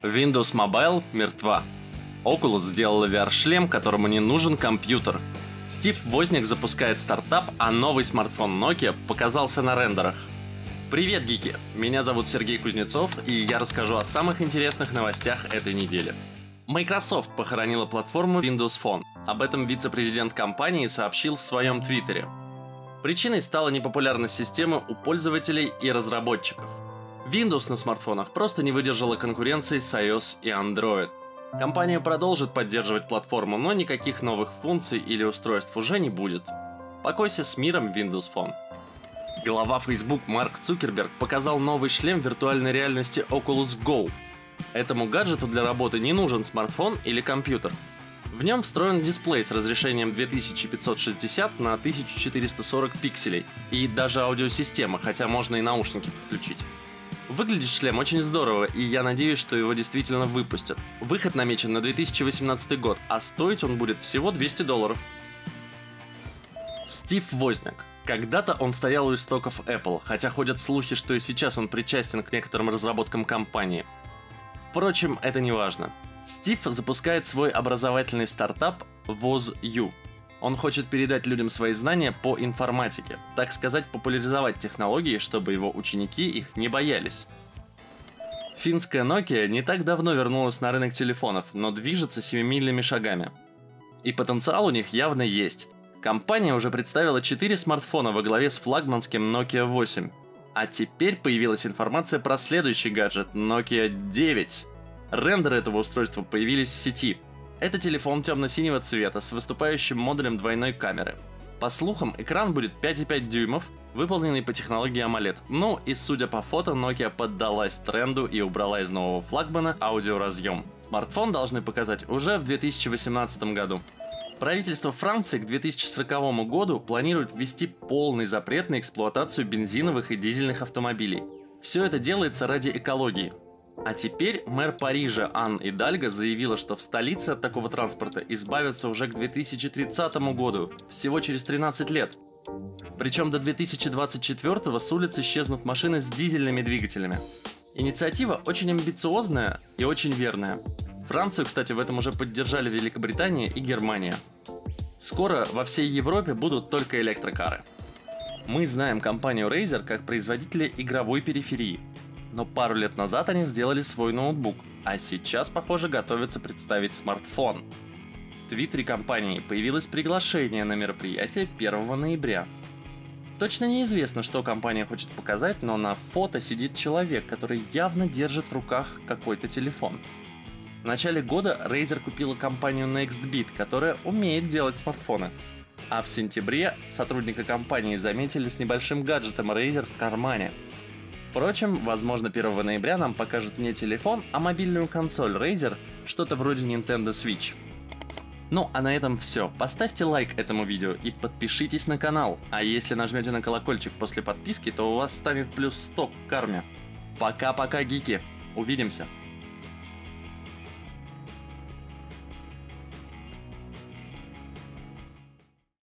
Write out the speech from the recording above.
Windows Mobile мертва. Oculus сделала VR-шлем, которому не нужен компьютер. Стив Возник запускает стартап, а новый смартфон Nokia показался на рендерах. Привет, гики! Меня зовут Сергей Кузнецов, и я расскажу о самых интересных новостях этой недели. Microsoft похоронила платформу Windows Phone. Об этом вице-президент компании сообщил в своем твиттере. Причиной стала непопулярность системы у пользователей и разработчиков – Windows на смартфонах просто не выдержала конкуренции с iOS и Android. Компания продолжит поддерживать платформу, но никаких новых функций или устройств уже не будет. Покойся с миром Windows Phone. Глава Facebook Марк Цукерберг показал новый шлем виртуальной реальности Oculus Go. Этому гаджету для работы не нужен смартфон или компьютер. В нем встроен дисплей с разрешением 2560 на 1440 пикселей и даже аудиосистема, хотя можно и наушники подключить. Выглядит шлем очень здорово, и я надеюсь, что его действительно выпустят. Выход намечен на 2018 год, а стоить он будет всего 200 долларов. Стив Возняк. Когда-то он стоял у истоков Apple, хотя ходят слухи, что и сейчас он причастен к некоторым разработкам компании. Впрочем, это не важно. Стив запускает свой образовательный стартап WozU, он хочет передать людям свои знания по информатике, так сказать, популяризовать технологии, чтобы его ученики их не боялись. Финская Nokia не так давно вернулась на рынок телефонов, но движется семимильными шагами. И потенциал у них явно есть. Компания уже представила 4 смартфона во главе с флагманским Nokia 8. А теперь появилась информация про следующий гаджет Nokia 9. Рендеры этого устройства появились в сети – это телефон темно-синего цвета с выступающим модулем двойной камеры. По слухам, экран будет 5,5 дюймов, выполненный по технологии AMOLED. Ну и судя по фото, Nokia поддалась тренду и убрала из нового флагмана аудиоразъем. Смартфон должны показать уже в 2018 году. Правительство Франции к 2040 году планирует ввести полный запрет на эксплуатацию бензиновых и дизельных автомобилей. Все это делается ради экологии. А теперь мэр Парижа Ан Идальго заявила, что в столице от такого транспорта избавятся уже к 2030 году, всего через 13 лет. Причем до 2024 с улиц исчезнут машины с дизельными двигателями. Инициатива очень амбициозная и очень верная. Францию, кстати, в этом уже поддержали Великобритания и Германия. Скоро во всей Европе будут только электрокары. Мы знаем компанию Razer как производителя игровой периферии – но пару лет назад они сделали свой ноутбук, а сейчас, похоже, готовятся представить смартфон. В твиттере компании появилось приглашение на мероприятие 1 ноября. Точно неизвестно, что компания хочет показать, но на фото сидит человек, который явно держит в руках какой-то телефон. В начале года Razer купила компанию NextBit, которая умеет делать смартфоны. А в сентябре сотрудника компании заметили с небольшим гаджетом Razer в кармане – Впрочем, возможно 1 ноября нам покажут не телефон, а мобильную консоль Razer, что-то вроде Nintendo Switch. Ну а на этом все. Поставьте лайк этому видео и подпишитесь на канал. А если нажмете на колокольчик после подписки, то у вас станет плюс 100 к карме. Пока-пока, гики. Увидимся.